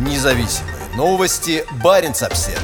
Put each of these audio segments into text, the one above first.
Независимые новости. Барин обсерва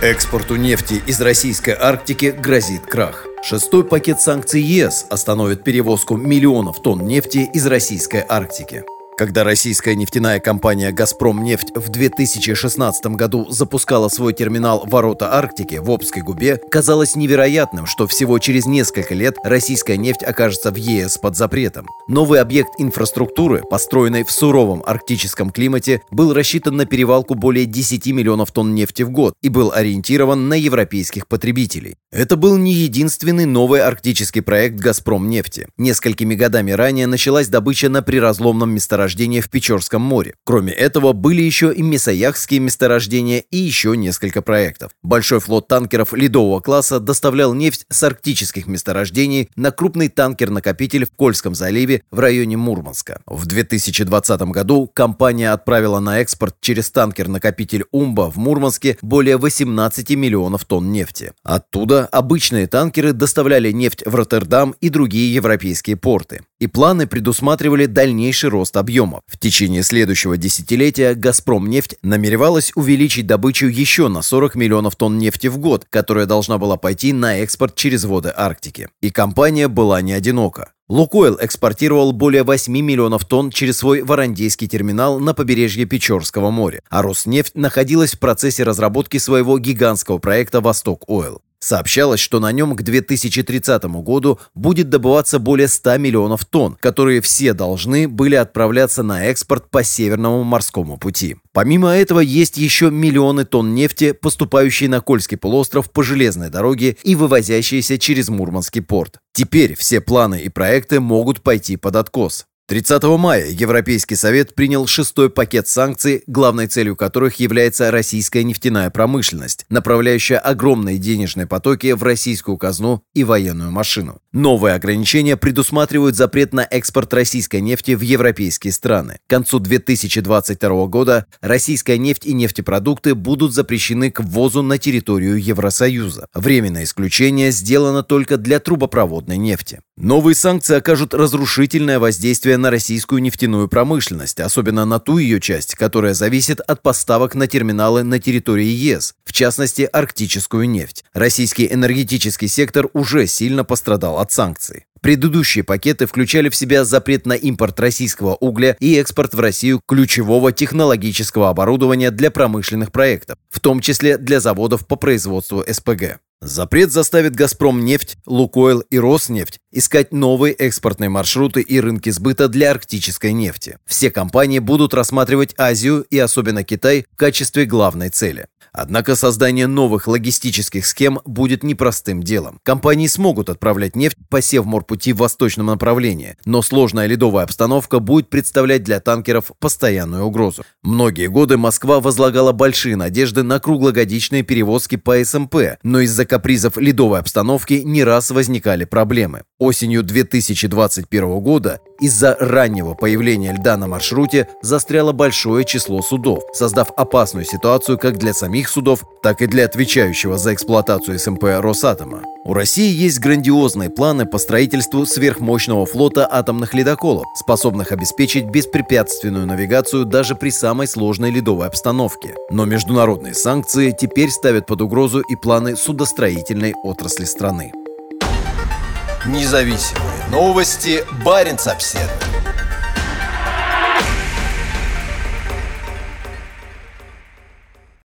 Экспорту нефти из российской Арктики грозит крах. Шестой пакет санкций ЕС остановит перевозку миллионов тонн нефти из российской Арктики. Когда российская нефтяная компания «Газпромнефть» в 2016 году запускала свой терминал «Ворота Арктики» в Обской губе, казалось невероятным, что всего через несколько лет российская нефть окажется в ЕС под запретом. Новый объект инфраструктуры, построенный в суровом арктическом климате, был рассчитан на перевалку более 10 миллионов тонн нефти в год и был ориентирован на европейских потребителей. Это был не единственный новый арктический проект «Газпромнефти». Несколькими годами ранее началась добыча на приразломном месторождении месторождения в Печорском море. Кроме этого, были еще и месояхские месторождения и еще несколько проектов. Большой флот танкеров ледового класса доставлял нефть с арктических месторождений на крупный танкер-накопитель в Кольском заливе в районе Мурманска. В 2020 году компания отправила на экспорт через танкер-накопитель Умба в Мурманске более 18 миллионов тонн нефти. Оттуда обычные танкеры доставляли нефть в Роттердам и другие европейские порты. И планы предусматривали дальнейший рост объемов. В течение следующего десятилетия «Газпромнефть» намеревалась увеличить добычу еще на 40 миллионов тонн нефти в год, которая должна была пойти на экспорт через воды Арктики. И компания была не одинока. «Лукойл» экспортировал более 8 миллионов тонн через свой Варандейский терминал на побережье Печорского моря, а «Роснефть» находилась в процессе разработки своего гигантского проекта «Восток-Ойл». Сообщалось, что на нем к 2030 году будет добываться более 100 миллионов тонн, которые все должны были отправляться на экспорт по Северному морскому пути. Помимо этого, есть еще миллионы тонн нефти, поступающие на Кольский полуостров по железной дороге и вывозящиеся через Мурманский порт. Теперь все планы и проекты могут пойти под откос. 30 мая Европейский совет принял шестой пакет санкций, главной целью которых является российская нефтяная промышленность, направляющая огромные денежные потоки в российскую казну и военную машину. Новые ограничения предусматривают запрет на экспорт российской нефти в европейские страны. К концу 2022 года российская нефть и нефтепродукты будут запрещены к ввозу на территорию Евросоюза. Временное исключение сделано только для трубопроводной нефти. Новые санкции окажут разрушительное воздействие на российскую нефтяную промышленность, особенно на ту ее часть, которая зависит от поставок на терминалы на территории ЕС, в частности, арктическую нефть. Российский энергетический сектор уже сильно пострадал от санкций. Предыдущие пакеты включали в себя запрет на импорт российского угля и экспорт в Россию ключевого технологического оборудования для промышленных проектов, в том числе для заводов по производству СПГ. Запрет заставит «Газпром» нефть, «Лукойл» и «Роснефть» искать новые экспортные маршруты и рынки сбыта для арктической нефти. Все компании будут рассматривать Азию и особенно Китай в качестве главной цели. Однако создание новых логистических схем будет непростым делом. Компании смогут отправлять нефть по Севморпути в восточном направлении, но сложная ледовая обстановка будет представлять для танкеров постоянную угрозу. Многие годы Москва возлагала большие надежды на круглогодичные перевозки по СМП, но из-за капризов ледовой обстановки не раз возникали проблемы. Осенью 2021 года из-за раннего появления льда на маршруте застряло большое число судов, создав опасную ситуацию как для самих судов, так и для отвечающего за эксплуатацию СМП Росатома. У России есть грандиозные планы по строительству сверхмощного флота атомных ледоколов, способных обеспечить беспрепятственную навигацию даже при самой сложной ледовой обстановке. Но международные санкции теперь ставят под угрозу и планы судостроительной отрасли страны. Независимые новости. Барин обседный.